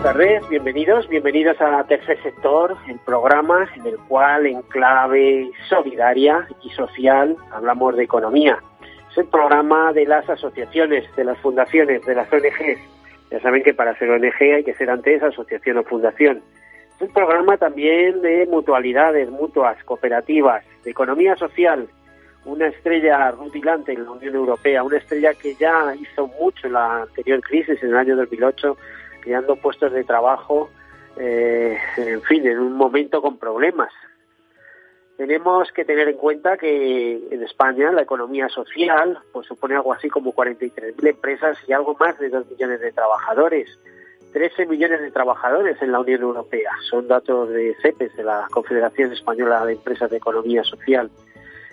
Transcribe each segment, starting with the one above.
Buenas tardes, bienvenidos, bienvenidos a Tercer Sector, el programa en el cual en clave solidaria y social hablamos de economía. Es el programa de las asociaciones, de las fundaciones, de las ONGs. Ya saben que para ser ONG hay que ser antes asociación o fundación. Es el programa también de mutualidades, mutuas, cooperativas, de economía social, una estrella rutilante en la Unión Europea, una estrella que ya hizo mucho en la anterior crisis, en el año 2008, creando puestos de trabajo, eh, en fin, en un momento con problemas. Tenemos que tener en cuenta que en España la economía social pues supone algo así como 43.000 empresas y algo más de 2 millones de trabajadores. 13 millones de trabajadores en la Unión Europea. Son datos de CEPES, de la Confederación Española de Empresas de Economía Social.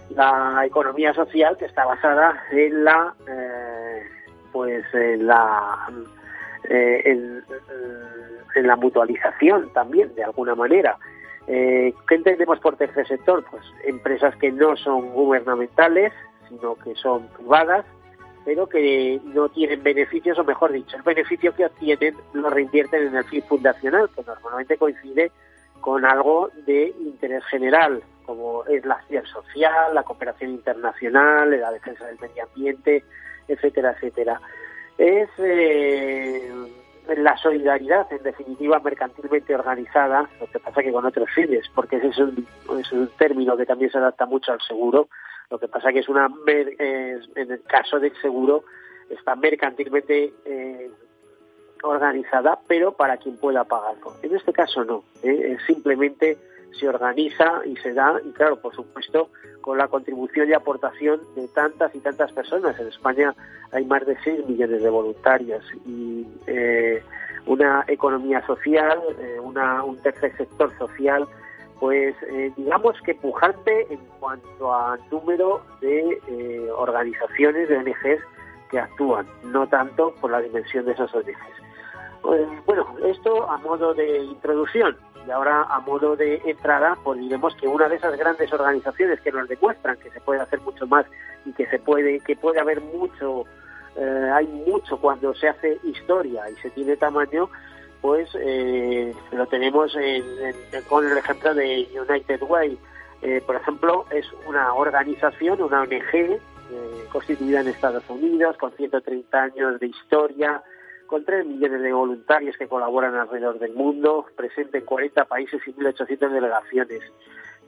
La economía social que está basada en la, eh, pues en la eh, en, la mutualización también, de alguna manera. Eh, ¿Qué entendemos por tercer sector? Pues empresas que no son gubernamentales, sino que son privadas, pero que no tienen beneficios, o mejor dicho, el beneficio que obtienen lo reinvierten en el fin fundacional, que normalmente coincide con algo de interés general, como es la acción social, la cooperación internacional, la defensa del medio ambiente, etcétera, etcétera es eh, la solidaridad, en definitiva, mercantilmente organizada, lo que pasa que con otros fines, porque ese es un, es un término que también se adapta mucho al seguro, lo que pasa que es una, en el caso del seguro, está mercantilmente eh, organizada, pero para quien pueda pagarlo. En este caso no, ¿eh? es simplemente se organiza y se da, y claro, por supuesto, con la contribución y aportación de tantas y tantas personas. En España hay más de 6 millones de voluntarios y eh, una economía social, eh, un tercer sector social, pues eh, digamos que pujante en cuanto a número de organizaciones, de ONGs que actúan, no tanto por la dimensión de esas ONGs. Pues, bueno, esto a modo de introducción. Y ahora, a modo de entrada, pues diremos que una de esas grandes organizaciones que nos demuestran que se puede hacer mucho más y que se puede, que puede haber mucho, eh, hay mucho cuando se hace historia y se tiene tamaño, pues eh, lo tenemos en, en, con el ejemplo de United Way. Eh, por ejemplo, es una organización, una ONG, constituida en Estados Unidos, con 130 años de historia, con 3 millones de voluntarios que colaboran alrededor del mundo, presente en 40 países y 1.800 delegaciones.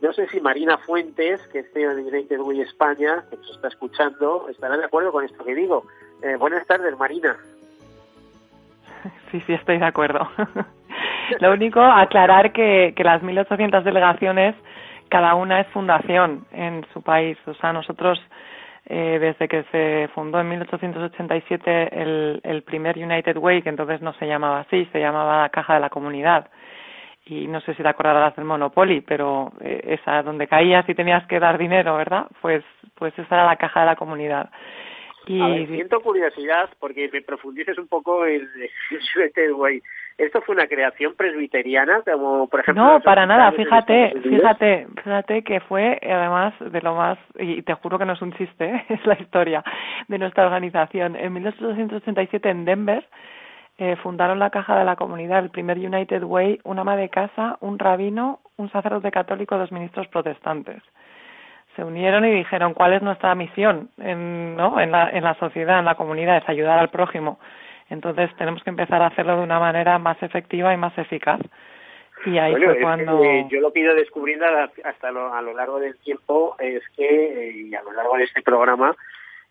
No sé si Marina Fuentes, que es CEO de United Way España, que nos está escuchando, estará de acuerdo con esto que digo. Eh, buenas tardes, Marina. Sí, sí, estoy de acuerdo. Lo único, aclarar que, que las 1.800 delegaciones, cada una es fundación en su país. O sea, nosotros eh, desde que se fundó en 1887 el, el primer United Way, que entonces no se llamaba así, se llamaba la Caja de la Comunidad. Y no sé si te acordarás del Monopoly, pero eh, esa donde caías y tenías que dar dinero, ¿verdad? Pues, pues esa era la Caja de la Comunidad. Y... A ver, siento curiosidad porque me profundices un poco en United Way. ¿Esto fue una creación presbiteriana, como por ejemplo? No, para nada. Fíjate, fíjate, fíjate que fue además de lo más y te juro que no es un chiste, ¿eh? es la historia de nuestra organización. En 1887 en Denver eh, fundaron la Caja de la Comunidad, el primer United Way, una ama de casa, un rabino, un sacerdote católico, dos ministros protestantes se unieron y dijeron cuál es nuestra misión en, ¿no? en, la, en la sociedad, en la comunidad, es ayudar al prójimo. Entonces tenemos que empezar a hacerlo de una manera más efectiva y más eficaz. Y ahí bueno, fue cuando... que yo lo que he ido descubriendo hasta lo, a lo largo del tiempo es que, eh, y a lo largo de este programa,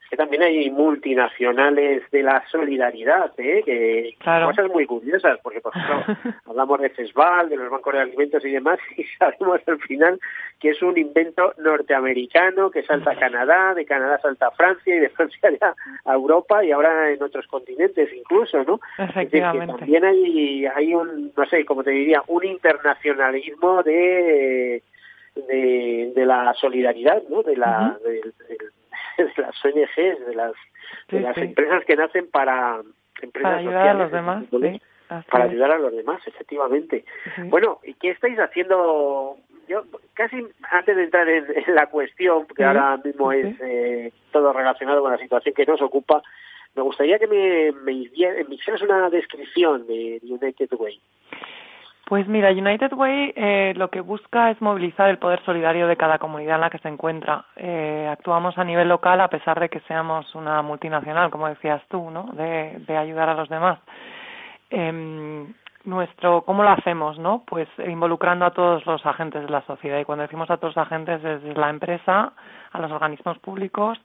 que también hay multinacionales de la solidaridad, ¿eh? que cosas muy curiosas, porque por ejemplo hablamos de CESVAL, de los bancos de alimentos y demás, y sabemos al final que es un invento norteamericano que salta a Canadá, de Canadá salta a Francia y de Francia a Europa y ahora en otros continentes incluso, ¿no? Efectivamente. también hay, hay un, no sé, como te diría, un internacionalismo de de, la solidaridad, ¿no? De la, de las ONGs, de las, de las empresas que nacen para empresas para ayudar a los demás, para ayudar a los demás, efectivamente. Bueno, ¿y qué estáis haciendo? Yo casi antes de entrar en, la cuestión, que ahora mismo es eh, todo relacionado con la situación que nos ocupa, me gustaría que me, me, me hicieras una descripción de United Way. Pues mira, United Way eh, lo que busca es movilizar el poder solidario de cada comunidad en la que se encuentra. Eh, actuamos a nivel local a pesar de que seamos una multinacional, como decías tú, ¿no? De, de ayudar a los demás. Eh, nuestro, ¿cómo lo hacemos, no? Pues involucrando a todos los agentes de la sociedad. Y cuando decimos a todos los agentes, es la empresa, a los organismos públicos,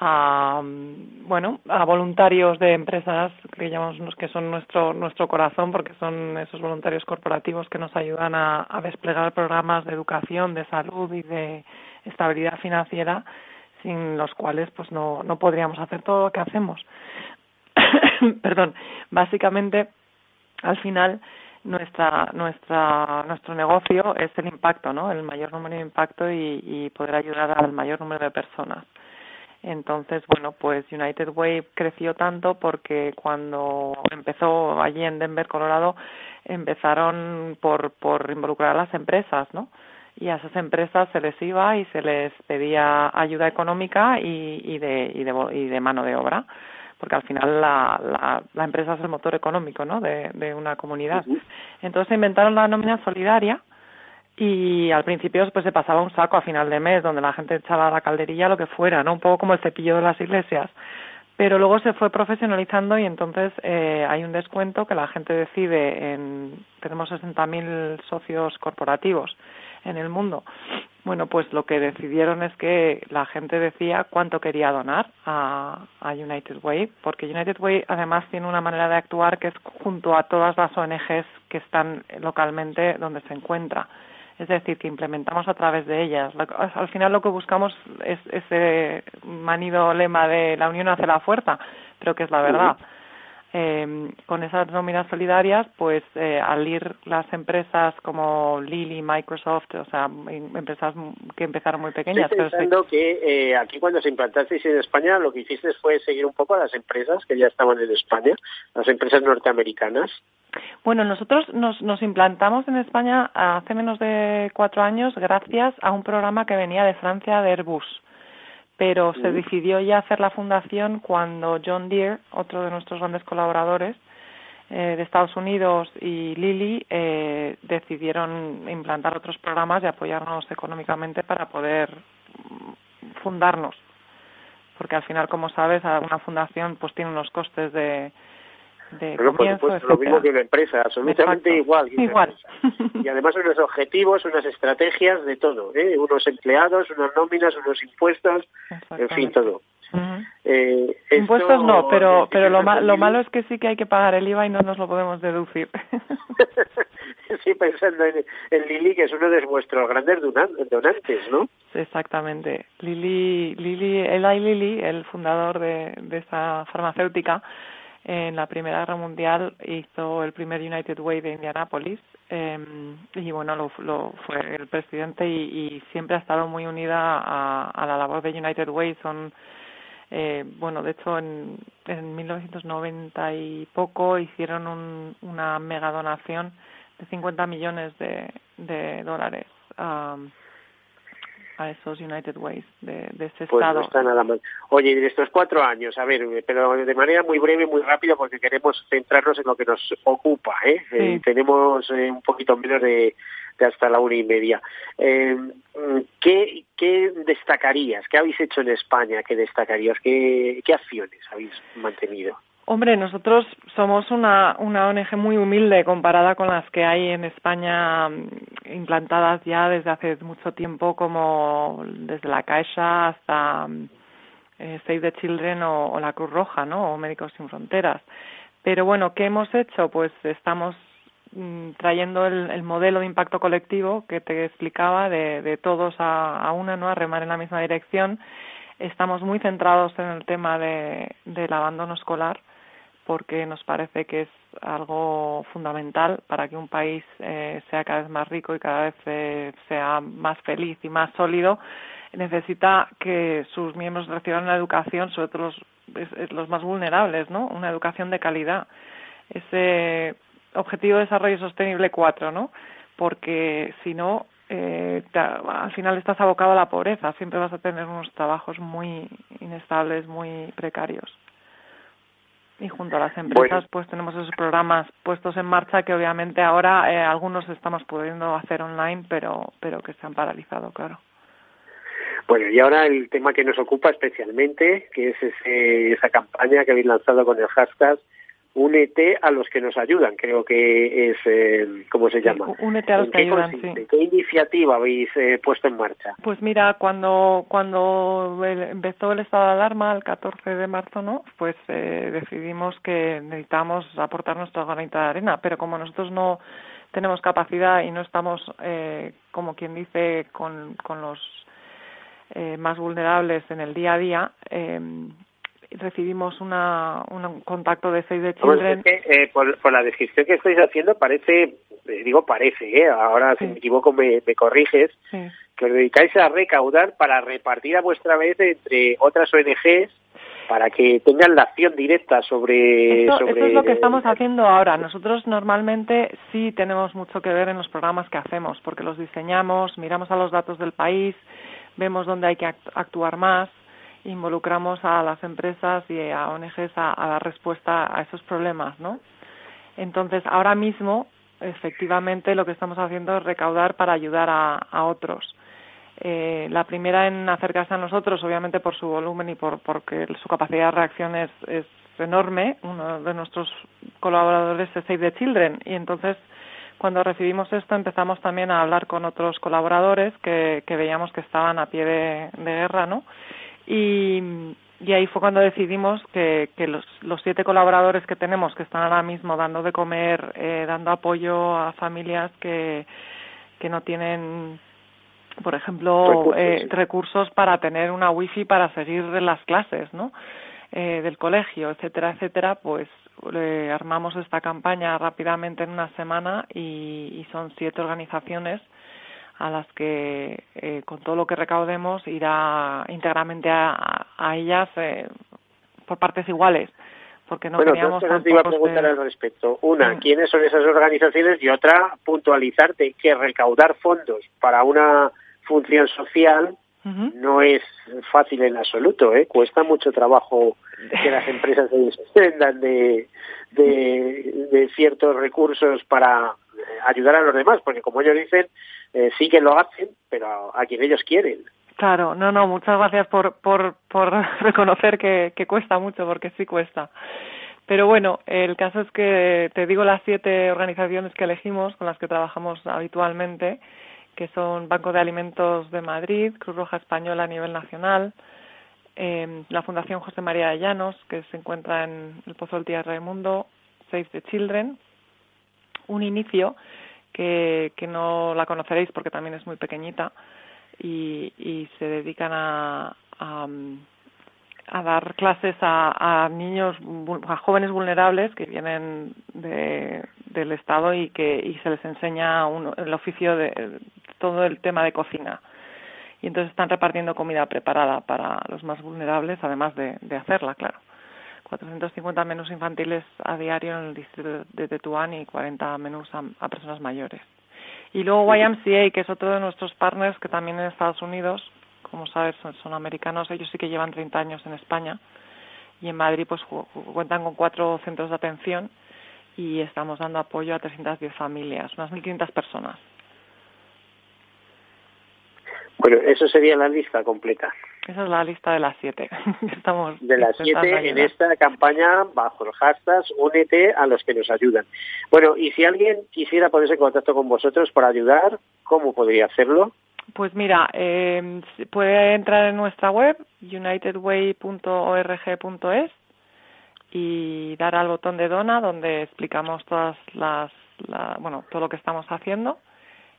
a bueno a voluntarios de empresas que llamamos que son nuestro nuestro corazón porque son esos voluntarios corporativos que nos ayudan a, desplegar programas de educación de salud y de estabilidad financiera sin los cuales pues no no podríamos hacer todo lo que hacemos. Perdón. Básicamente al final nuestra nuestra nuestro negocio es el impacto no el mayor número de impacto y, y poder ayudar al mayor número de personas entonces, bueno, pues United Way creció tanto porque cuando empezó allí en Denver, Colorado, empezaron por, por involucrar a las empresas, ¿no? Y a esas empresas se les iba y se les pedía ayuda económica y, y, de, y, de, y de mano de obra porque al final la, la, la, empresa es el motor económico ¿no? de, de una comunidad. Entonces inventaron la nómina solidaria, y al principio pues se pasaba un saco a final de mes donde la gente echaba la calderilla lo que fuera no un poco como el cepillo de las iglesias. Pero luego se fue profesionalizando y entonces eh, hay un descuento que la gente decide en tenemos 60.000 socios corporativos en el mundo. Bueno pues lo que decidieron es que la gente decía cuánto quería donar a, a United Way porque United Way además tiene una manera de actuar que es junto a todas las ONGs que están localmente donde se encuentra es decir, que implementamos a través de ellas. Al final lo que buscamos es ese manido lema de la unión hace la fuerza, pero que es la verdad. Eh, con esas nóminas solidarias, pues eh, al ir las empresas como Lilly, Microsoft, o sea, em, empresas que empezaron muy pequeñas. Estoy pensando que eh, aquí cuando se implantasteis en España, lo que hiciste fue seguir un poco a las empresas que ya estaban en España, las empresas norteamericanas. Bueno, nosotros nos, nos implantamos en España hace menos de cuatro años gracias a un programa que venía de Francia de Airbus pero se decidió ya hacer la fundación cuando John Deere, otro de nuestros grandes colaboradores eh, de Estados Unidos, y Lilly eh, decidieron implantar otros programas y apoyarnos económicamente para poder fundarnos. Porque al final, como sabes, una fundación pues tiene unos costes de, de Pero por supuesto, lo mismo que una empresa, absolutamente igual. igual. Y además unos objetivos, unas estrategias de todo, ¿eh? unos empleados, unas nóminas, unos impuestos, en fin, todo. eh, Impuestos no, pero pero lo, lo malo es que sí que hay que pagar el IVA y no nos lo podemos deducir. sí, pensando en, en, Lili, que es uno de vuestros grandes donantes, ¿no? Exactamente. Lili, Lili, Eli Lili, el fundador de, de esa farmacéutica, en la Primera Guerra Mundial hizo el primer United Way de Indianápolis eh, y bueno, lo, lo, fue el presidente y, y, siempre ha estado muy unida a, a la labor de United Way. Son, eh, bueno, de hecho en, en 1990 y poco hicieron un, una mega donación de 50 millones de, de dólares. Um, a esos United Ways de, de ese pues estado. No está nada mal. Oye, de estos cuatro años, a ver, pero de manera muy breve, muy rápida, porque queremos centrarnos en lo que nos ocupa. ¿eh? eh tenemos eh, un poquito menos de, de, hasta la una y media. Eh, ¿qué, ¿Qué destacarías? ¿Qué habéis hecho en España? ¿Qué destacarías? ¿Qué, qué acciones habéis mantenido? Hombre, nosotros somos una, una ONG muy humilde comparada con las que hay en España mm, implantadas ya desde hace mucho tiempo, como desde la Caixa hasta, mm, eh, Save the Children o, la Cruz Roja, ¿no? O Médicos Sin Fronteras. Pero bueno, ¿qué hemos hecho? Pues estamos mm, trayendo el, modelo de impacto colectivo que te explicaba de, de todos a, a, una, ¿no? A remar en la misma dirección. Estamos muy centrados en el tema de, del abandono escolar porque nos parece que es algo fundamental para que un país eh, sea cada vez más rico y cada vez eh, sea más feliz y más sólido necesita que sus miembros reciban una educación, sobre todo los, los más vulnerables, ¿no? Una educación de calidad. Ese objetivo de desarrollo sostenible 4, ¿no? Porque si no, eh, al final estás abocado a la pobreza, siempre vas a tener unos trabajos muy inestables, muy precarios y junto a las empresas pues tenemos esos programas puestos en marcha que obviamente ahora eh, algunos estamos pudiendo hacer online pero pero que se han paralizado claro. Bueno y ahora el tema que nos ocupa especialmente que es ese, esa campaña que habéis lanzado con el hashtag únete a los que nos ayudan, creo que es, eh, ¿cómo se llama? únete a los que ayudan, sí. ¿Qué iniciativa habéis eh, puesto en marcha? Pues mira, cuando cuando empezó el estado de alarma, el 14 de marzo, ¿no? Pues eh, decidimos que necesitamos aportar nuestra granita de arena, pero como nosotros no tenemos capacidad y no estamos, eh, como quien dice, con, con los eh, más vulnerables en el día a día, eh, recibimos una, un contacto de Save the Children. eh, por, la descripción que estáis haciendo parece, eh, digo parece, ¿eh? ahora si me equivoco me, me corriges, que os dedicáis a recaudar para repartir a vuestra vez entre otras ONGs para que tengan la acción directa sobre, sobre... Eso es lo que estamos haciendo ahora. Nosotros normalmente sí tenemos mucho que ver en los programas que hacemos, porque los diseñamos, miramos a los datos del país, vemos dónde hay que actuar más involucramos a las empresas y a ONGs a, dar respuesta a esos problemas, ¿no? Entonces, ahora mismo, efectivamente, lo que estamos haciendo es recaudar para ayudar a, otros. Eh, la primera en acercarse a nosotros, obviamente por su volumen y por porque su capacidad de reacción es, es enorme. Uno de nuestros colaboradores es Save the Children y entonces cuando recibimos esto empezamos también a hablar con otros colaboradores que, que veíamos que estaban a pie de, de guerra, ¿no? Y, y ahí fue cuando decidimos que, que los, los, siete colaboradores que tenemos que están ahora mismo dando de comer, eh, dando apoyo a familias que, que no tienen, por ejemplo, eh, recursos para tener una wifi para seguir las clases, ¿no? Eh, del colegio, etcétera, etcétera, pues armamos esta campaña rápidamente en una semana y, y son siete organizaciones a las que eh, con todo lo que recaudemos irá íntegramente a, a ellas eh, por partes iguales porque no bueno, teníamos dos te iba a preguntar al respecto. Una, ¿quiénes son esas organizaciones? Y otra, puntualizarte que recaudar fondos para una función social no es fácil en absoluto, ¿eh? Cuesta mucho trabajo que las empresas se desprendan de, de, de ciertos recursos para ayudar a los demás, porque como ellos dicen, eh, sí que lo hacen, pero a, quien ellos quieren. Claro, no, no, muchas gracias por, por, reconocer que, que cuesta mucho, porque sí cuesta. Pero bueno, el caso es que te digo las siete organizaciones que elegimos, con las que trabajamos habitualmente, que son Banco de Alimentos de Madrid, Cruz Roja Española a nivel nacional, eh, la Fundación José María de Llanos, que se encuentra en el Pozo del Tierra del Mundo, Save the Children, un inicio que, que no la conoceréis porque también es muy pequeñita y, y se dedican a, a, dar clases a, a, niños, a jóvenes vulnerables que vienen de, del Estado y que y se les enseña un, el oficio de todo el tema de cocina. Y entonces están repartiendo comida preparada para los más vulnerables, además de, de hacerla, claro. 450 menús infantiles a diario en el distrito de Tetuán y 40 menús a, personas mayores. Y luego YMCA, que es otro de nuestros partners que también en Estados Unidos, como sabes, son, americanos, ellos sí que llevan 30 años en España y en Madrid pues cuentan con cuatro centros de atención y estamos dando apoyo a 310 familias, unas 1.500 personas. Bueno, eso sería la lista completa. Esa es la lista de las siete. Estamos de las siete en esta campaña bajo el hashtag Únete a los que nos ayudan. Bueno, y si alguien quisiera ponerse en contacto con vosotros para ayudar, ¿cómo podría hacerlo? Pues mira, eh, puede entrar en nuestra web unitedway.org.es y dar al botón de dona donde explicamos todas las, bueno, todo lo que estamos haciendo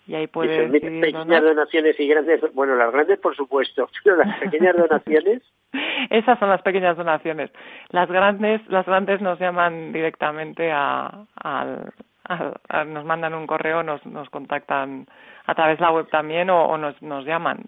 y ahí puede decidir pequeñas donaciones y grandes, bueno, las grandes por supuesto, pero las pequeñas donaciones. Esas son las pequeñas donaciones. Las grandes, las grandes nos llaman directamente a, al, nos mandan un correo, nos, nos contactan a través de la web también o, nos, nos llaman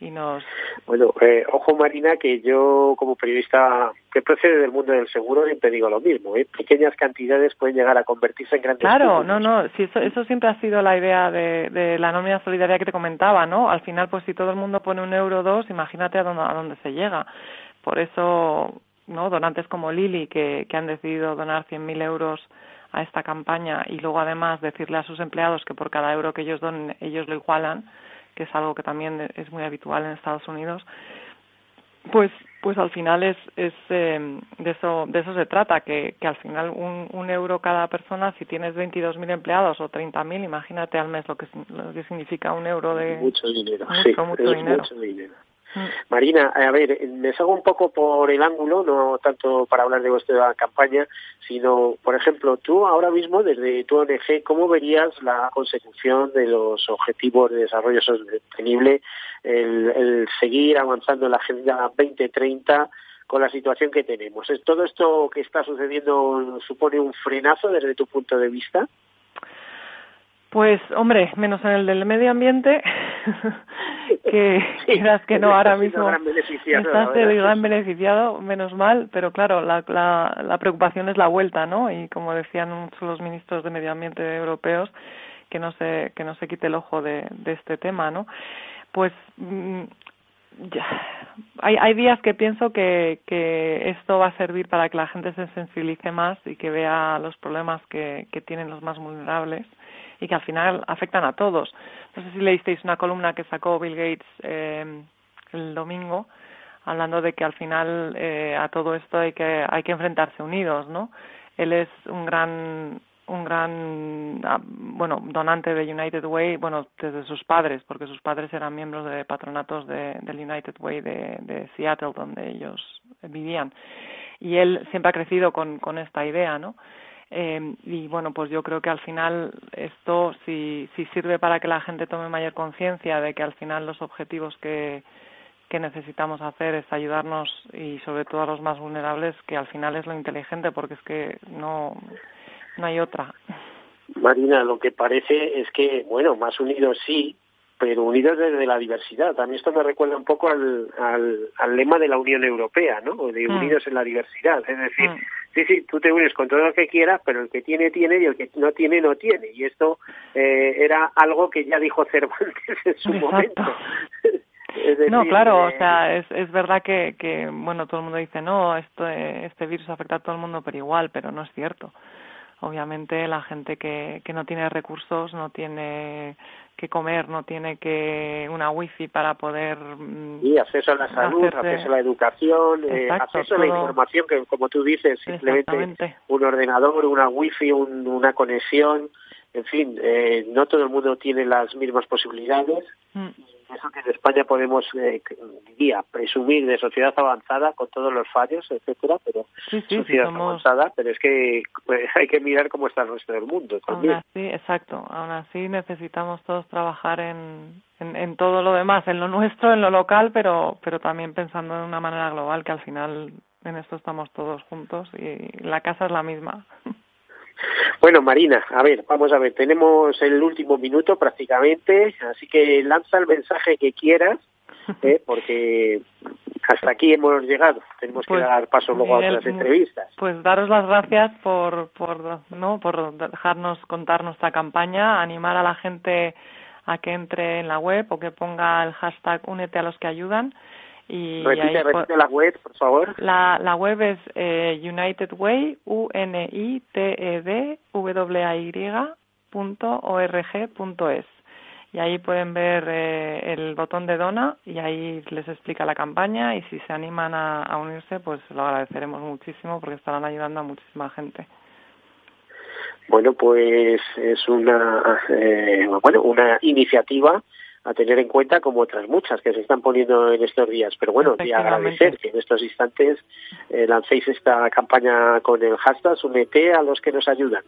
y nos bueno eh, ojo Marina que yo como periodista que procede del mundo del seguro siempre digo lo mismo ¿eh? pequeñas cantidades pueden llegar a convertirse en grandes claro no no si eso eso siempre ha sido la idea de, de la nómina solidaria que te comentaba no al final pues si todo el mundo pone un euro o dos imagínate a dónde a dónde se llega. Por eso no donantes como Lili que que han decidido donar 100.000 euros a esta campaña y luego además decirle a sus empleados que por cada euro que ellos donen ellos lo igualan que es algo que también es muy habitual en Estados Unidos, pues pues al final es, es eh, de eso de eso se trata que, que al final un, un euro cada persona si tienes 22.000 empleados o 30.000 imagínate al mes lo que lo que significa un euro de mucho dinero sí, mucho dinero. Mm. Marina, a ver, me salgo un poco por el ángulo, no tanto para hablar de vuestra campaña, sino, por ejemplo, tú ahora mismo, desde tu ONG, ¿cómo verías la consecución de los objetivos de desarrollo sostenible, el, el seguir avanzando en la Agenda 2030 con la situación que tenemos? ¿Todo esto que está sucediendo supone un frenazo desde tu punto de vista? Pues, hombre, menos en el del medio ambiente, que quieras que no ahora mismo estás el gran beneficiado, menos mal, pero claro, la, la, la preocupación es la vuelta, ¿no? Y como decían los ministros de medio ambiente europeos, que no se que no se quite el ojo de, de este tema, ¿no? Pues mm, ya, hay, hay días que pienso que, esto va a servir para que la gente se sensibilice más y que vea los problemas que, que tienen los más vulnerables y que al final afectan a todos. No sé si leísteis una columna que sacó Bill Gates eh, el domingo hablando de que al final eh, a todo esto hay que hay que enfrentarse unidos, ¿no? Él es un gran un gran ah, bueno donante de United Way bueno desde sus padres porque sus padres eran miembros de patronatos de, del United Way de, Seattle donde ellos vivían. Y él siempre ha crecido con con esta idea no eh, y bueno, pues yo creo que al final esto, si, si sirve para que la gente tome mayor conciencia de que al final los objetivos que, que necesitamos hacer es ayudarnos y sobre todo a los más vulnerables, que al final es lo inteligente, porque es que no, no hay otra. Marina, lo que parece es que, bueno, más unidos sí, pero unidos desde la diversidad. También esto me recuerda un poco al, al, lema de la Unión Europea, ¿no? De mm. unidos en la diversidad. Es decir, mm. sí, sí, tú te unes con todo lo que quieras, pero el que tiene, tiene y el que no tiene, no tiene. Y esto eh, era algo que ya dijo Cervantes en su momento. no, claro, o eh, sea, es, es verdad que, que, bueno, todo el mundo dice, no, esto, este virus afecta a todo el mundo, pero igual, pero no es cierto obviamente la gente que, que no tiene recursos no tiene que comer, no tiene que una wifi para poder mm, y acceso a la salud, acceso a la educación, eh, acceso a la información que como tú dices simplemente un ordenador, una wifi, un, una conexión, en fin, eh, no todo el mundo tiene las mismas posibilidades. Mm eso que en España podemos, eh, diría, presumir de sociedad avanzada con todos los fallos, etcétera, pero sociedad avanzada, pero es que pues, hay que mirar cómo está el resto del mundo también. Aún así, exacto, aún así necesitamos todos trabajar en, en, en todo lo demás, en lo nuestro, en lo local, pero, pero también pensando de una manera global, que al final en esto estamos todos juntos y la casa es la misma. Bueno, Marina, a ver, vamos a ver, tenemos el último minuto prácticamente, así que lanza el mensaje que quieras, ¿eh? porque hasta aquí hemos llegado. Tenemos que pues, dar paso luego a otras entrevistas. Pues daros las gracias por, por, ¿no? por dejarnos contar nuestra campaña, animar a la gente a que entre en la web o que ponga el hashtag Únete a los que ayudan y repite, repite la web, por favor. La, la web es eh, United Way, u n i t e d w a y punto org punto es y ahí pueden ver eh, el botón de dona y ahí les explica la campaña y si se animan a, a, unirse pues lo agradeceremos muchísimo porque estarán ayudando a muchísima gente. Bueno, pues es una eh, bueno una iniciativa a tener en cuenta como otras muchas que se están poniendo en estos días. Pero bueno, y agradecer que en estos instantes eh, lancéis esta campaña con el hashtag Unete a los que nos ayudan.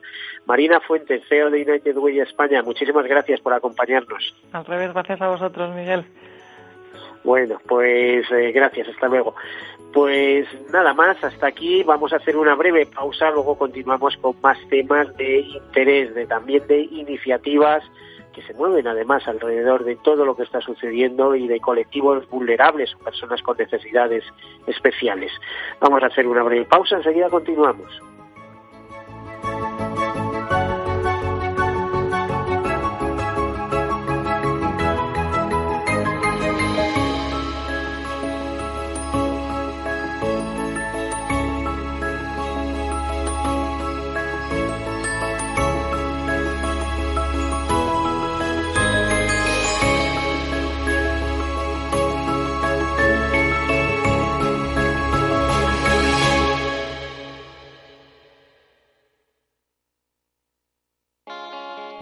Marina Fuentes, CEO de United Way España, muchísimas gracias por acompañarnos. Al revés, gracias a vosotros, Miguel. Bueno, pues eh, gracias, hasta luego. Pues nada más, hasta aquí vamos a hacer una breve pausa, luego continuamos con más temas de interés, de también de iniciativas que se mueven además alrededor de todo lo que está sucediendo y de colectivos vulnerables o personas con necesidades especiales. Vamos a hacer una breve pausa, enseguida continuamos.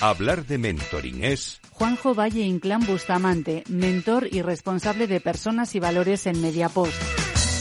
Hablar de mentoring es... Juanjo Valle Inclán Bustamante, mentor y responsable de personas y valores en Mediapost.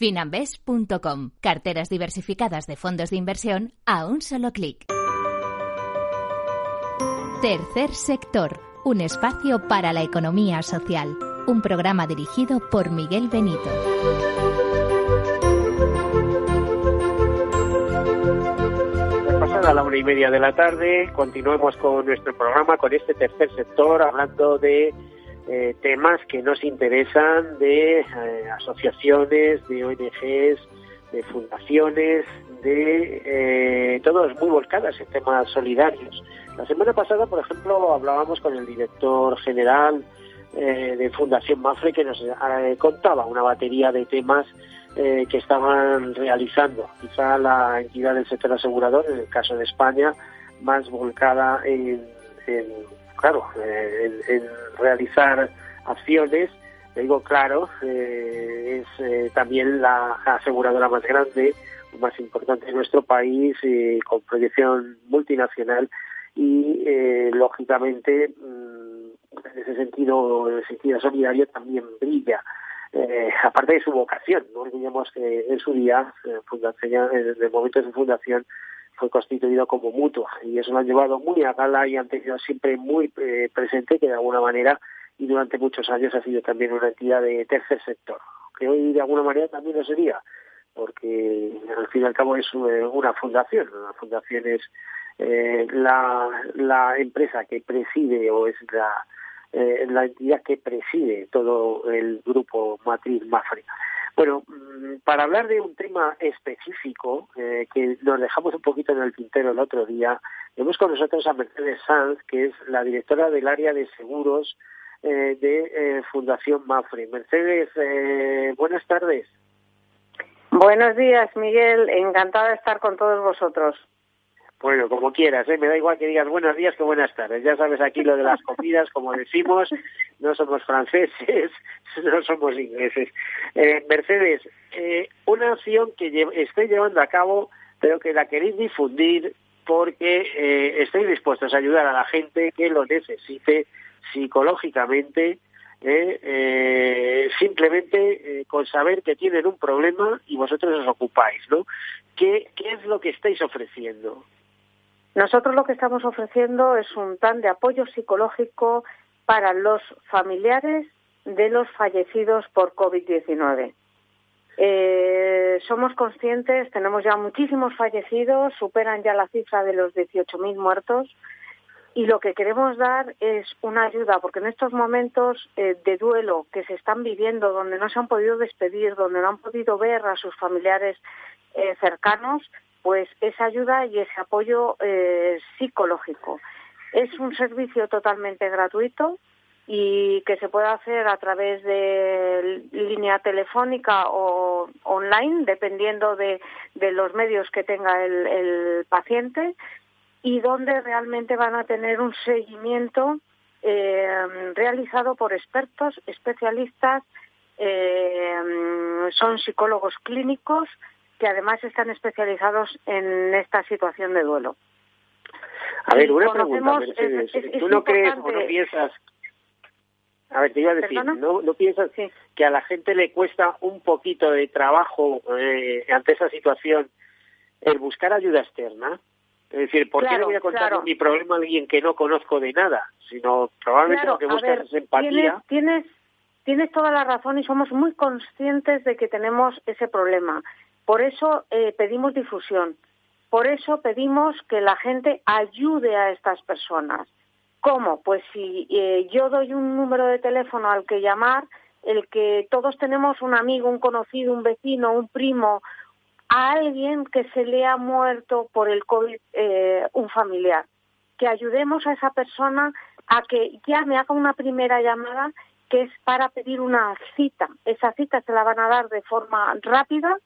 Finambes.com. Carteras diversificadas de fondos de inversión a un solo clic. Tercer sector. Un espacio para la economía social. Un programa dirigido por Miguel Benito. Pasada la una y media de la tarde, continuemos con nuestro programa, con este tercer sector, hablando de eh, temas que nos interesan de eh, asociaciones, de ONGs, de fundaciones, de eh, todos muy volcadas en temas solidarios. La semana pasada, por ejemplo, hablábamos con el director general de Fundación Mafre que nos contaba una batería de temas que estaban realizando. Quizá la entidad del sector asegurador, en el caso de España, más volcada en claro, eh, en, realizar acciones, digo claro, eh, es eh, también la aseguradora más grande, más importante de nuestro país, con proyección multinacional y lógicamente mm, en ese sentido, en el sentido solidario también brilla. aparte de su vocación, no olvidemos que en su día, fundación, en el momento de su fundación, fue constituido como mutua y eso lo han llevado muy a gala y han tenido siempre muy eh, presente que de alguna manera y durante muchos años ha sido también una entidad de tercer sector, que hoy de alguna manera también lo sería, porque al fin y al cabo es eh, una fundación, la fundación es eh, la, empresa que preside o es la, la entidad que preside todo el grupo matriz Mafre. Bueno, mm, para hablar de un tema específico eh, que nos dejamos un poquito en el tintero el otro día, tenemos con nosotros a Mercedes Sanz, que es la directora del área de seguros eh, de eh, Fundación Mafre. Mercedes, buenas tardes. Buenos días, Miguel. Encantada de estar con todos vosotros. Bueno, como quieras, ¿eh? me da igual que digas buenos días que buenas tardes. Ya sabes aquí lo de las comidas, como decimos, no somos franceses, no somos ingleses. Eh, Mercedes, eh, una acción que estoy llevando a cabo, pero que la queréis difundir porque eh, estoy dispuestos a ayudar a la gente que lo necesite psicológicamente, simplemente con saber que tienen un problema y vosotros os ocupáis, ¿no? ¿Qué, ¿Qué es lo que estáis ofreciendo? Nosotros lo que estamos ofreciendo es un plan de apoyo psicológico para los familiares de los fallecidos por COVID-19. Eh, somos conscientes, tenemos ya muchísimos fallecidos, superan ya la cifra de los 18.000 muertos y lo que queremos dar es una ayuda, porque en estos momentos eh, de duelo que se están viviendo, donde no se han podido despedir, donde no han podido ver a sus familiares eh, cercanos, pues esa ayuda y ese apoyo psicológico. Es un servicio totalmente gratuito, y que se puede hacer a través de línea telefónica o online, dependiendo de, los medios que tenga el, paciente, y donde realmente van a tener un seguimiento eh, realizado por expertos, especialistas, eh, son psicólogos clínicos que además están especializados en esta situación de duelo. A ver, una pregunta, ¿Tú no crees o no piensas a ver, te iba a decir, ¿no, ¿no piensas que a la gente le cuesta un poquito de trabajo eh, ante esa situación el buscar ayuda externa? Es decir, ¿por qué le voy a contar mi problema a alguien que no conozco de nada? Sino probablemente lo que buscas es empatía. Tienes, tienes, toda la razón y somos muy conscientes de que tenemos ese problema. Por eso eh, pedimos difusión. Por eso pedimos que la gente ayude a estas personas. ¿Cómo? Pues si eh, yo doy un número de teléfono al que llamar, el que todos tenemos un amigo, un conocido, un vecino, un primo, a alguien que se le ha muerto por el COVID eh, un familiar. Que ayudemos a esa persona a que ya me haga una primera llamada que es para pedir una cita. Esa cita se la van a dar de forma rápida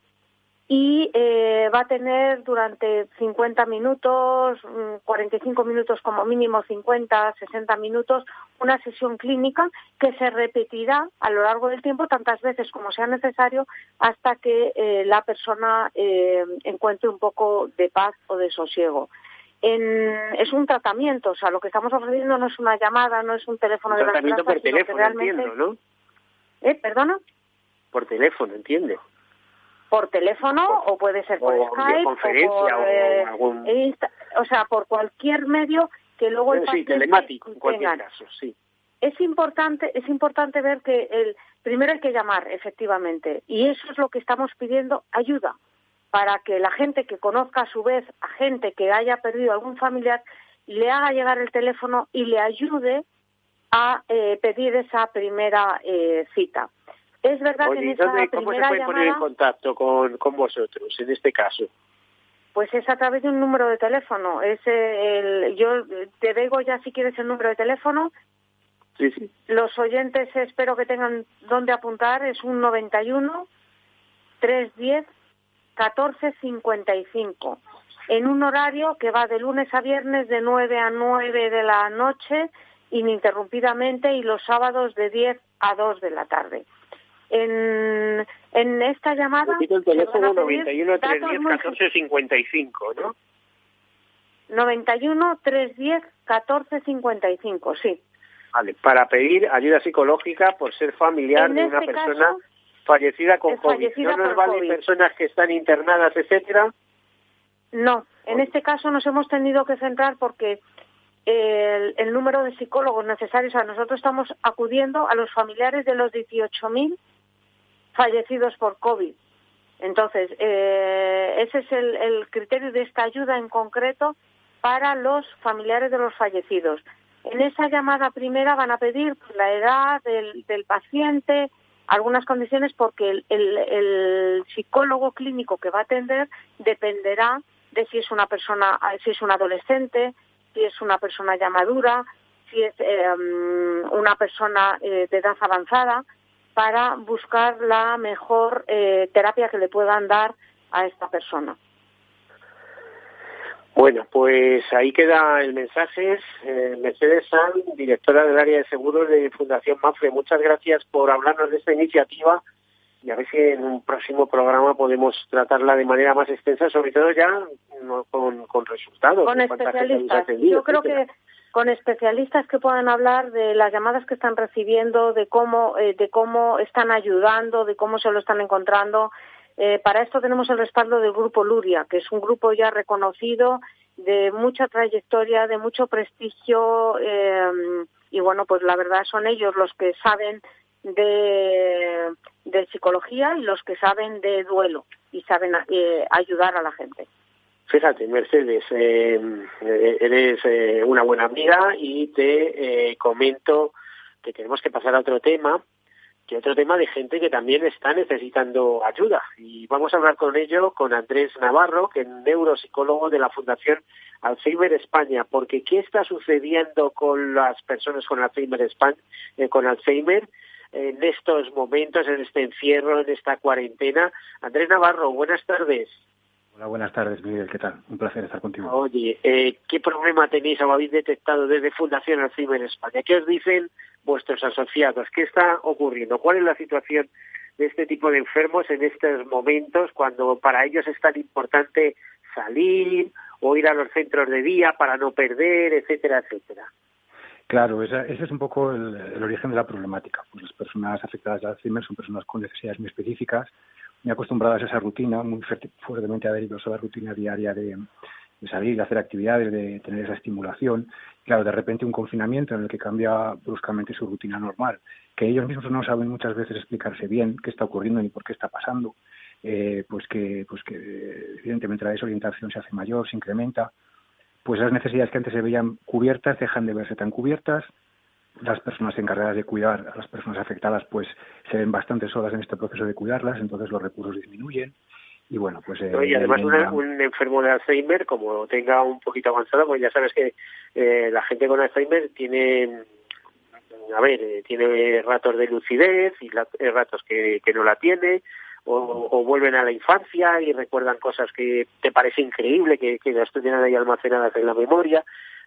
y eh, va a tener durante 50 minutos, 45 mm, minutos como mínimo, 50, 60 minutos, una sesión clínica que se repetirá a lo largo del tiempo tantas veces como sea necesario hasta que eh, la persona eh, encuentre un poco de paz o de sosiego. es un tratamiento, o sea, lo que estamos ofreciendo no es una llamada, no es un teléfono de la por teléfono, entiendo, ¿no? ¿Eh? ¿Perdona? Por teléfono, entiende por teléfono o puede ser por Skype o por eh, o sea por cualquier medio que luego el sí, telemático en cualquier caso sí. Es importante es importante ver que el primero hay que llamar efectivamente y eso es lo que estamos pidiendo ayuda para que la gente que conozca a su vez a gente que haya perdido algún familiar le haga llegar el teléfono y le ayude a eh, pedir esa primera eh, cita es verdad que en esa ¿cómo se puede poner en contacto con, con vosotros en este caso? Pues es a través de un número de teléfono. Es el, yo te digo ya si quieres el número de teléfono. Sí, sí. Los oyentes espero que tengan dónde apuntar. Es un 91 310 1455 en un horario que va de lunes a viernes de 9 a 9 de la noche ininterrumpidamente y los sábados de 10 a 2 de la tarde. En, en esta llamada... Repito el teléfono 91 310 1455, ¿no? 91 310 1455, sí. Vale, para pedir ayuda psicológica por ser familiar de una este persona fallecida con COVID. ¿No nos valen personas que están internadas, etcétera? No, en este caso nos hemos tenido que centrar porque el, el número de psicólogos necesarios, a nosotros estamos acudiendo a los familiares de los 18.000 fallecidos por COVID. Entonces, eh, ese es el, criterio de esta ayuda en concreto para los familiares de los fallecidos. En esa llamada primera van a pedir la edad del, paciente, algunas condiciones, porque el, psicólogo clínico que va a atender dependerá de si es una persona, si es un adolescente, si es una persona ya madura, si es eh, una persona eh, de edad avanzada para buscar la mejor eh, terapia que le puedan dar a esta persona. Bueno, pues ahí queda el mensaje. Eh, Mercedes San, directora del área de seguros de Fundación Mafre, muchas gracias por hablarnos de esta iniciativa y a ver si en un próximo programa podemos tratarla de manera más extensa, sobre todo ya con, con resultados. Con especialistas. Yo creo que con especialistas que puedan hablar de las llamadas que están recibiendo, de cómo, eh, de cómo están ayudando, de cómo se lo están encontrando. Eh, para esto tenemos el respaldo del grupo Luria, que es un grupo ya reconocido, de mucha trayectoria, de mucho prestigio, eh, y bueno, pues la verdad son ellos los que saben de, de psicología y los que saben de duelo y saben ayudar a la gente. Fíjate, Mercedes, eh, eh, eres eh, una buena amiga y te comento que tenemos que pasar a otro tema, que otro tema de gente que también está necesitando ayuda. Y vamos a hablar con ello con Andrés Navarro, que es neuropsicólogo de la Fundación Alzheimer España, porque ¿qué está sucediendo con las personas con Alzheimer España, con Alzheimer en estos momentos, en este encierro, en esta cuarentena? Andrés Navarro, buenas tardes. Hola, buenas tardes, Miguel. ¿Qué tal? Un placer estar contigo. Oye, eh, ¿qué problema tenéis o habéis detectado desde Fundación Alzheimer en España? ¿Qué os dicen vuestros asociados? ¿Qué está ocurriendo? ¿Cuál es la situación de este tipo de enfermos en estos momentos cuando para ellos es tan importante salir o ir a los centros de día para no perder, etcétera, etcétera? Claro, ese es un poco el, el, origen de la problemática. Pues las personas afectadas de Alzheimer son personas con necesidades muy específicas muy acostumbradas a esa rutina, muy fuertemente adheridos a la rutina diaria de, salir, de hacer actividades, de tener esa estimulación. Claro, de repente un confinamiento en el que cambia bruscamente su rutina normal, que ellos mismos no saben muchas veces explicarse bien qué está ocurriendo ni por qué está pasando, eh, pues que pues que evidentemente la desorientación se hace mayor, se incrementa, pues las necesidades que antes se veían cubiertas dejan de verse tan cubiertas, las personas encargadas de cuidar a las personas afectadas pues se ven bastante solas en este proceso de cuidarlas, entonces los recursos disminuyen. Y bueno, pues... Eh, y además un enfermo de Alzheimer, como tenga un poquito avanzado, pues ya sabes que eh, la gente con Alzheimer tiene, a ver, eh, tiene ratos de lucidez y eh, ratos que, que no la tiene, o, o, vuelven a la infancia y recuerdan cosas que te parece increíble, que, que las tienen ahí almacenadas en la memoria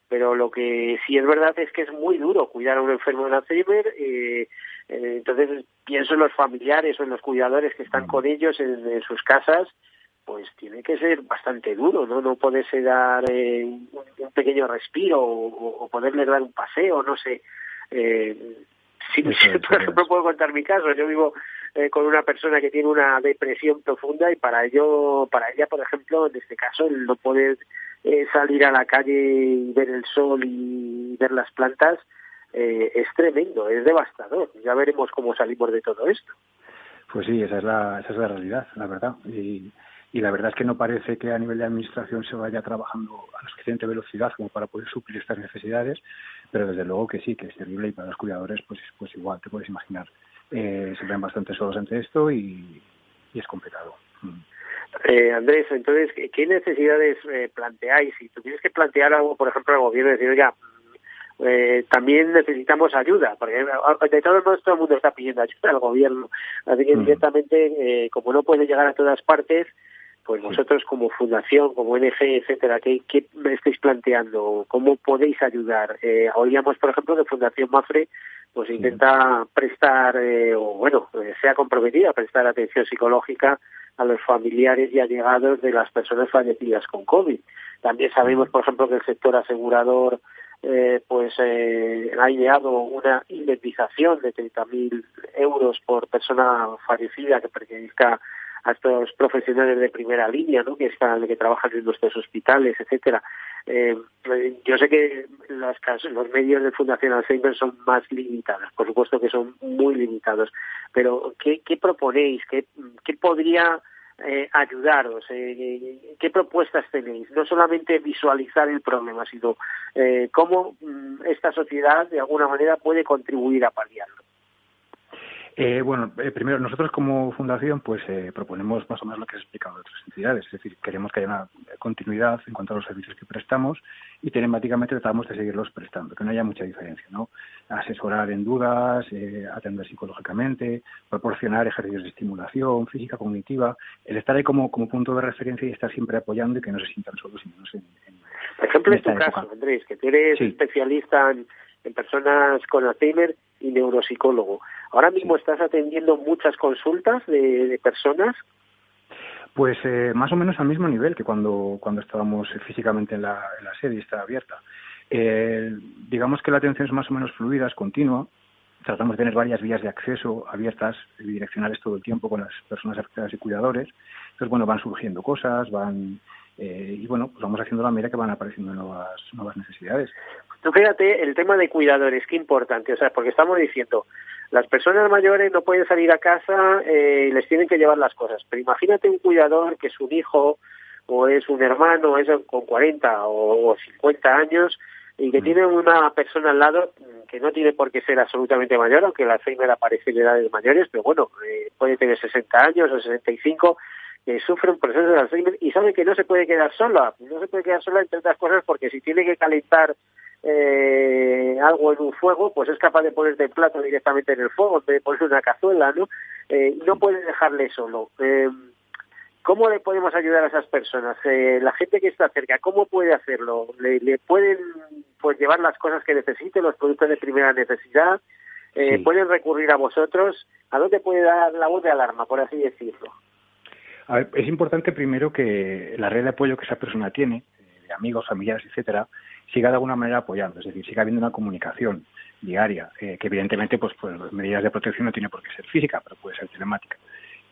pero lo que sí es verdad es que es muy duro cuidar a un enfermo de Alzheimer. Eh, eh, entonces pienso en los familiares o en los cuidadores que están con ellos en, sus casas, pues tiene que ser bastante duro, ¿no? No poderse dar eh, un, pequeño respiro o, o, poderle dar un paseo, no sé. Eh, si, por ejemplo, puedo contar mi caso. Yo vivo eh, con una persona que tiene una depresión profunda y para ello, para ella, por ejemplo, en este caso, el no poder eh, salir a la calle y ver el sol y ver las plantas eh, es tremendo, es devastador. Ya veremos cómo salimos de todo esto. Pues sí, esa es la, esa es la realidad, la verdad. Y, y la verdad es que no parece que a nivel de administración se vaya trabajando a la suficiente velocidad como para poder suplir estas necesidades, pero desde luego que sí, que es terrible y para los cuidadores pues, pues igual, te puedes imaginar. Eh, se ven bastante solos ante esto y, y es complicado. Mm. Eh, Andrés, entonces, ¿qué necesidades eh, planteáis? Si tú tienes que plantear algo, por ejemplo, al gobierno, decir, oiga, eh, también necesitamos ayuda, porque eh, de todos modos todo el mundo está pidiendo ayuda al gobierno. Así que, directamente, eh, como no puede llegar a todas partes, pues vosotros como fundación, como ONG, etcétera, ¿qué, qué me estáis planteando? ¿Cómo podéis ayudar? Eh, oíamos, por ejemplo, de Fundación Mafre, pues intenta prestar, eh, o bueno, eh, sea comprometida a prestar atención psicológica a los familiares y allegados de las personas fallecidas con COVID. También sabemos, por ejemplo, que el sector asegurador eh, pues eh, ha ideado una indemnización de 30.000 euros por persona fallecida que pertenezca a estos profesionales de primera línea, ¿no? que están, que trabajan en nuestros hospitales, etcétera. Eh, yo sé que los, los medios de Fundación Alzheimer son más limitados, por supuesto que son muy limitados, pero ¿qué, qué proponéis? ¿Qué, podría eh, ayudaros? Eh, ¿Qué propuestas tenéis? No solamente visualizar el problema, sino cómo mm, esta sociedad de alguna manera puede contribuir a paliarlo. Eh, bueno, eh, primero, nosotros como fundación pues eh, proponemos más o menos lo que has explicado de otras entidades, es decir, queremos que haya una continuidad en cuanto a los servicios que prestamos y telemáticamente tratamos de seguirlos prestando, que no haya mucha diferencia, ¿no? Asesorar en dudas, eh, atender psicológicamente, proporcionar ejercicios de estimulación física, cognitiva, el estar ahí como, como punto de referencia y estar siempre apoyando y que no se sientan solos y menos en, en, Por ejemplo, en, tu caso, Andrés, que tú eres sí. especialista en, en personas con Alzheimer y neuropsicólogo. Ahora mismo estás atendiendo muchas consultas de, personas. Pues eh, más o menos al mismo nivel que cuando, cuando estábamos físicamente en la, en la sede y estaba abierta. Eh, digamos que la atención es más o menos fluida, es continua. Tratamos de tener varias vías de acceso abiertas y direccionales todo el tiempo con las personas afectadas y cuidadores. Entonces, bueno, van surgiendo cosas, van eh, y bueno, pues vamos haciendo la medida que van apareciendo nuevas, nuevas necesidades. Tú fíjate, el tema de cuidadores, qué importante, o sea, porque estamos diciendo, las personas mayores no pueden salir a casa eh, y les tienen que llevar las cosas, pero imagínate un cuidador que es un hijo o es un hermano, es con 40 o, 50 años y que mm. tiene una persona al lado que no tiene por qué ser absolutamente mayor, aunque la Alzheimer aparece en edades mayores, pero bueno, eh, puede tener 60 años o 65 que sufre un proceso de Alzheimer y sabe que no se puede quedar sola. No se puede quedar sola, entre otras cosas, porque si tiene que calentar eh, algo en un fuego, pues es capaz de poner el plato directamente en el fuego, de poner una cazuela, ¿no? Eh, no puede dejarle solo. Eh, ¿Cómo le podemos ayudar a esas personas? Eh, la gente que está cerca, ¿cómo puede hacerlo? ¿Le, le pueden pues llevar las cosas que necesite, los productos de primera necesidad? Eh, ¿Pueden recurrir a vosotros? ¿A dónde puede dar la voz de alarma, por así decirlo? es importante primero que la red de apoyo que esa persona tiene, de amigos, familiares, etcétera, siga de alguna manera apoyando, es decir, siga habiendo una comunicación diaria, eh, que evidentemente, pues, pues medidas de protección no tiene por qué ser física, pero puede ser telemática.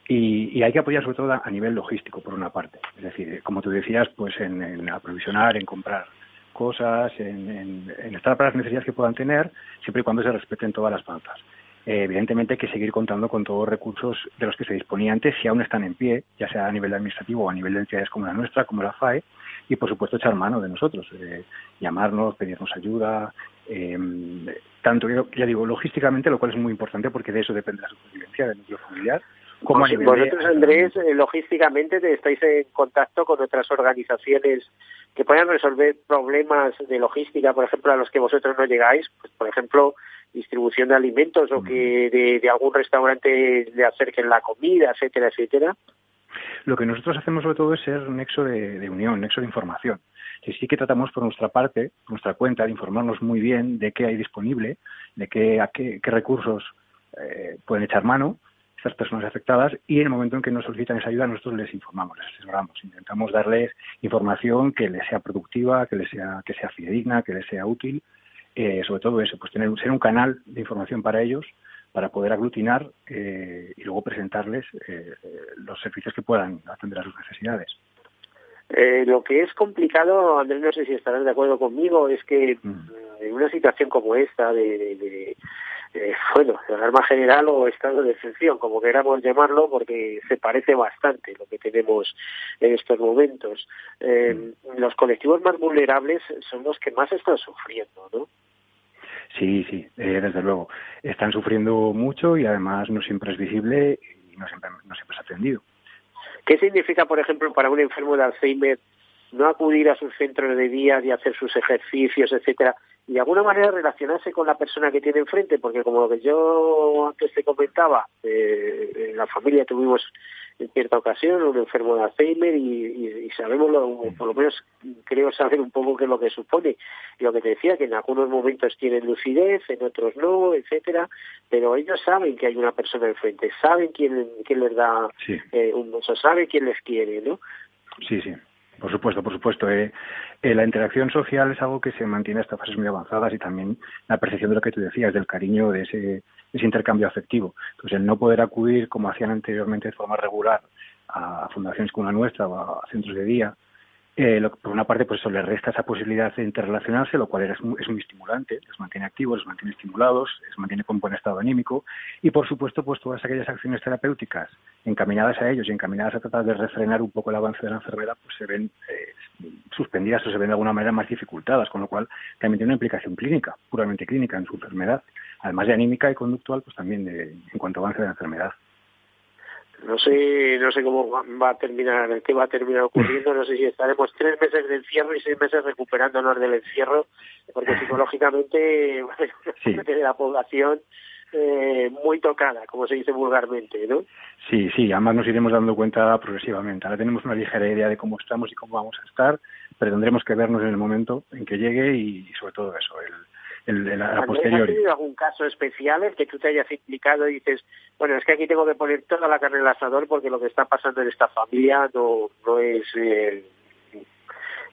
Y, hay que apoyar sobre todo a, nivel logístico, por una parte. Es decir, como tú decías, pues en, aprovisionar, en comprar cosas, en, en, estar para las necesidades que puedan tener, siempre y cuando se respeten todas las pautas. Eh, evidentemente hay que seguir contando con todos los recursos de los que se disponía antes, si aún están en pie, ya sea a nivel administrativo o a nivel de entidades como la nuestra, como la FAE, y por supuesto echar mano de nosotros, eh, llamarnos, pedirnos ayuda, eh, tanto, ya digo, logísticamente, lo cual es muy importante porque de eso depende la supervivencia del núcleo familiar. Como vosotros, Andrés, logísticamente estáis en contacto con otras organizaciones que puedan resolver problemas de logística, por ejemplo, a los que vosotros no llegáis, pues, por ejemplo, distribución de alimentos o que de, algún restaurante le acerquen la comida, etcétera, etcétera? Lo que nosotros hacemos sobre todo es ser un nexo de, unión, nexo de información. Y sí que tratamos por nuestra parte, por nuestra cuenta, de informarnos muy bien de qué hay disponible, de qué, a qué, recursos eh, pueden echar mano estas personas afectadas y en el momento en que nos solicitan esa ayuda nosotros les informamos, les asesoramos, intentamos darles información que les sea productiva, que les sea que sea fidedigna, que les sea útil eh, sobre todo eso, pues tener ser un canal de información para ellos, para poder aglutinar eh, y luego presentarles eh, los servicios que puedan atender a sus necesidades. lo que es complicado, Andrés, no sé si estarás de acuerdo conmigo, es que mm. en una situación como esta de, bueno, de alarma general o estado de excepción, como queramos llamarlo, porque se parece bastante lo que tenemos en estos momentos. Mm. Los colectivos más vulnerables son los que más están sufriendo, ¿no? Sí, sí, eh, desde luego. Están sufriendo mucho y además no siempre es visible y no siempre, es atendido. ¿Qué significa, por ejemplo, para un enfermo de Alzheimer no acudir a sus centros de día y hacer sus ejercicios, etcétera, y de alguna manera relacionarse con la persona que tiene enfrente? Porque como lo que yo antes te comentaba, eh, en la familia tuvimos en cierta ocasión, un enfermo de Alzheimer y, sabemos, lo, por lo menos creo saber un poco qué es lo que supone. Lo que te decía, que en algunos momentos tienen lucidez, en otros no, etcétera, pero ellos saben que hay una persona enfrente, saben quién, quién les da eh, un beso, saben quién les quiere, ¿no? Sí, sí. Por supuesto, por supuesto. Eh, eh, la interacción social es algo que se mantiene hasta fases muy avanzadas y también la percepción de lo que tú decías, del cariño, de ese, ese intercambio afectivo. Entonces, el no poder acudir, como hacían anteriormente de forma regular, a fundaciones como la nuestra o a centros de día, eh, lo, por una parte, pues eso les resta esa posibilidad de interrelacionarse, lo cual es muy, es muy estimulante, les mantiene activos, les mantiene estimulados, les mantiene con buen estado anímico y, por supuesto, pues todas aquellas acciones terapéuticas encaminadas a ellos y encaminadas a tratar de refrenar un poco el avance de la enfermedad, pues se ven eh, suspendidas o se ven de alguna manera más dificultadas, con lo cual también tiene una implicación clínica, puramente clínica en su enfermedad, además de anímica y conductual, pues también de, en cuanto avance de la enfermedad. No sé, no sé cómo va a terminar, qué va a terminar ocurriendo. No sé si estaremos tres meses de encierro y seis meses recuperándonos del encierro, porque psicológicamente de la población eh, muy tocada, como se dice vulgarmente, ¿no? Sí, sí. Además nos iremos dando cuenta progresivamente. Ahora tenemos una ligera idea de cómo estamos y cómo vamos a estar, pero tendremos que vernos en el momento en que llegue y, sobre todo eso, el el, posteriori. ¿Has tenido algún caso especial en que tú te hayas implicado y dices, bueno, es que aquí tengo que poner toda la carne en el asador porque lo que está pasando en esta familia no, no es... Eh,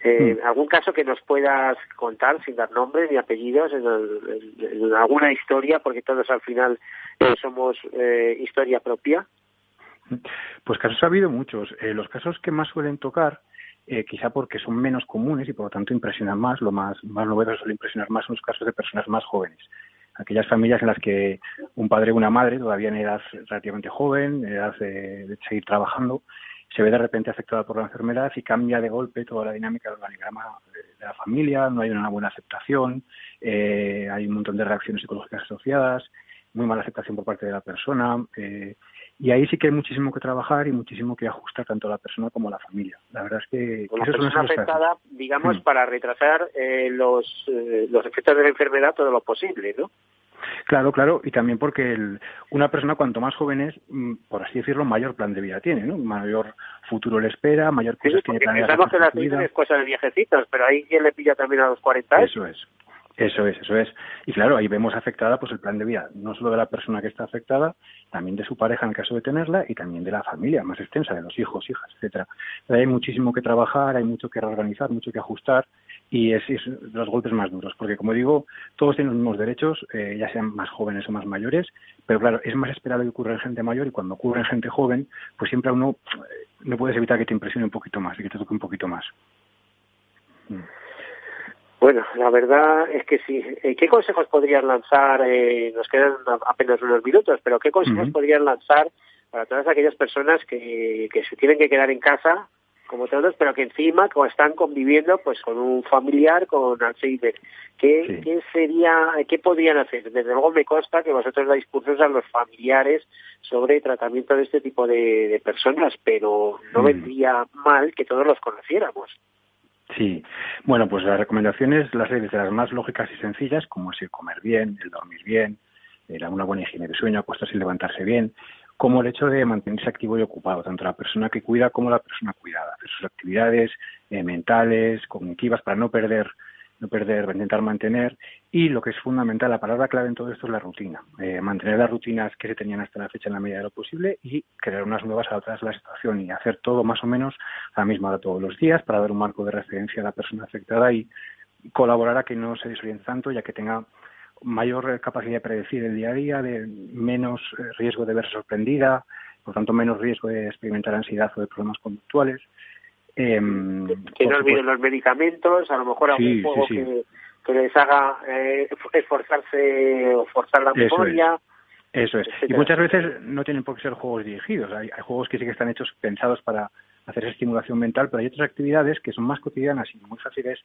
eh, mm. ¿Algún caso que nos puedas contar sin dar nombres ni apellidos en, alguna historia? Porque todos al final eh, somos eh, historia propia. Pues casos ha habido muchos. Eh, los casos que más suelen tocar eh, quizá porque son menos comunes y por lo tanto impresionan más, lo más, más novedoso suele impresionar más son los casos de personas más jóvenes. Aquellas familias en las que un padre o una madre, todavía en edad relativamente joven, en edad de, seguir trabajando, se ve de repente afectada por la enfermedad y cambia de golpe toda la dinámica del organigrama de la familia, no hay una buena aceptación, eh, hay un montón de reacciones psicológicas asociadas, muy mala aceptación por parte de la persona, eh, y ahí sí que hay muchísimo que trabajar y muchísimo que ajustar tanto a la persona como a la familia. La verdad es que... la persona afectada, digamos, mm. para retrasar eh, los, eh, los efectos de la enfermedad todo lo posible, ¿no? Claro, claro, y también porque el, una persona cuanto más joven es, mm, por así decirlo, mayor plan de vida tiene, ¿no? Mayor futuro le espera, mayor cosas sí, tiene pensamos que la vida es cosa de viejecitos, pero ahí quien le pilla también a los 40 años. Eso es, eso es, eso es. Y claro, ahí vemos afectada pues el plan de vida, no solo de la persona que está afectada, también de su pareja en el caso de tenerla y también de la familia más extensa, de los hijos, hijas, etcétera. Hay muchísimo que trabajar, hay mucho que reorganizar, mucho que ajustar y es, los golpes más duros, porque como digo, todos tienen los mismos derechos, eh, ya sean más jóvenes o más mayores, pero claro, es más esperado que ocurra en gente mayor y cuando ocurre en gente joven, pues siempre a uno eh, no puedes evitar que te impresione un poquito más y que te toque un poquito más. Mm. Bueno, la verdad es que sí. Eh, ¿Qué consejos podrías lanzar? Eh, nos quedan apenas unos minutos, pero ¿qué consejos podrías lanzar para todas aquellas personas que, que se tienen que quedar en casa, como todos, pero que encima están conviviendo pues con un familiar con Alzheimer? ¿Qué, ¿Qué sería, qué podrían hacer? Desde luego me consta que vosotros dais cursos a los familiares sobre tratamiento de este tipo de, personas, pero no vendría mal que todos los conociéramos. Sí, bueno, pues las recomendaciones las hay desde las más lógicas y sencillas, como es el comer bien, el dormir bien, una buena higiene de sueño, acostarse y levantarse bien, como el hecho de mantenerse activo y ocupado, tanto la persona que cuida como la persona cuidada, hacer sus actividades eh, mentales, cognitivas, para no perder no perder, intentar mantener. Y lo que es fundamental, la palabra clave en todo esto es la rutina. Eh, mantener las rutinas que se tenían hasta la fecha en la medida de lo posible y crear unas nuevas adaptadas a la situación y hacer todo más o menos a la misma hora todos los días para dar un marco de referencia a la persona afectada y colaborar a que no se desoriente tanto ya que tenga mayor capacidad de predecir el día a día, de menos eh, riesgo de verse sorprendida, por tanto menos riesgo de experimentar ansiedad o de problemas conductuales. Eh, que no olviden los medicamentos, a lo mejor algún juego Que, que, les haga eh, esforzarse o forzar la memoria. Eso es. Y muchas veces no tienen por qué ser juegos dirigidos. Hay, hay, juegos que sí que están hechos, pensados para hacer estimulación mental, pero hay otras actividades que son más cotidianas y muy fáciles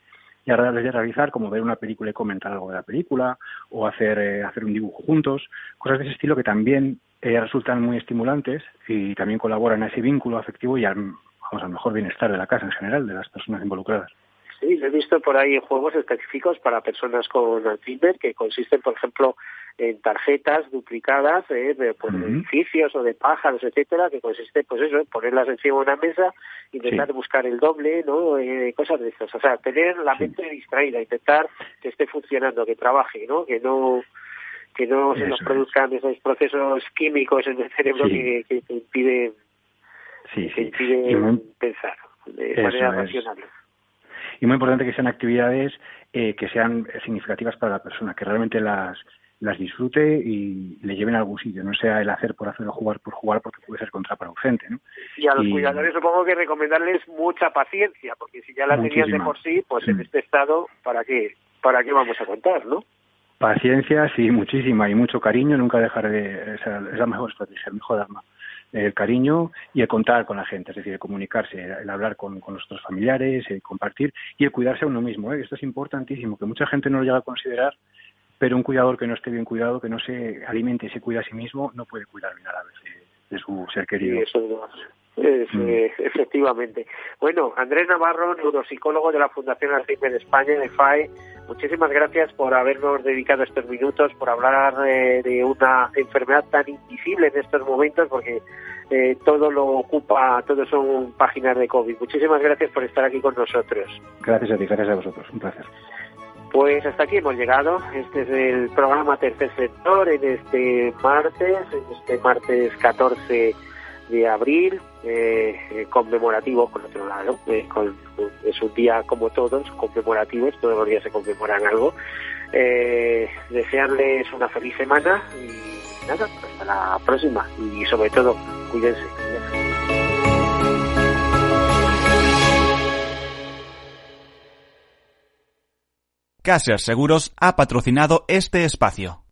y agradables de realizar, como ver una película y comentar algo de la película, o hacer, eh, hacer un dibujo juntos, cosas de ese estilo que también eh, resultan muy estimulantes y también colaboran a ese vínculo afectivo y al, vamos, al mejor bienestar de la casa en general, de las personas involucradas. Sí, he visto por ahí juegos específicos para personas con Alzheimer que consisten, por ejemplo, en tarjetas duplicadas eh, de, por edificios o de pájaros, etcétera, que consiste, pues eso, en ponerlas encima de una mesa, intentar buscar el doble, ¿no? Eh, cosas de estas. O sea, tener la mente distraída, intentar que esté funcionando, que trabaje, ¿no? Que no que no se nos produzcan esos procesos químicos en el cerebro que, que, impiden, pensar de manera racional y muy importante que sean actividades eh, que sean significativas para la persona, que realmente las las disfrute y le lleven a algún sitio, no sea el hacer por hacer o jugar por jugar porque puede ser contraproducente. ¿no? Y a los cuidadores supongo que recomendarles mucha paciencia, porque si ya la tenían de por sí, pues en mm. este estado, ¿para qué, ¿para qué vamos a contar, no? Paciencia, sí, muchísima y mucho cariño, nunca dejar de... Esa es la mejor estrategia, el mejor arma el cariño y el contar con la gente, es decir, el comunicarse, el hablar con, con nuestros familiares, el compartir y el cuidarse a uno mismo. ¿eh? Esto es importantísimo, que mucha gente no lo llega a considerar, pero un cuidador que no esté bien cuidado, que no se alimente y se cuida a sí mismo, no puede cuidar bien a la vez de, su ser querido. Mm. eh, efectivamente. Bueno, Andrés Navarro, neuropsicólogo de la Fundación Alzheimer España, de FAE, muchísimas gracias por habernos dedicado estos minutos, por hablar eh, de una enfermedad tan invisible en estos momentos, porque eh, todo lo ocupa, todo son páginas de COVID. Muchísimas gracias por estar aquí con nosotros. Gracias a ti, gracias a vosotros, un placer. Pues hasta aquí hemos llegado. Este es el programa Tercer Sector en este martes, en este martes 14 de abril, eh, eh, conmemorativo por otro lado. Eh, es un día como todos, conmemorativos, todos los días se conmemoran algo. desearles una feliz semana y nada, hasta la próxima y sobre todo, cuídense. Caser Seguros ha patrocinado este espacio.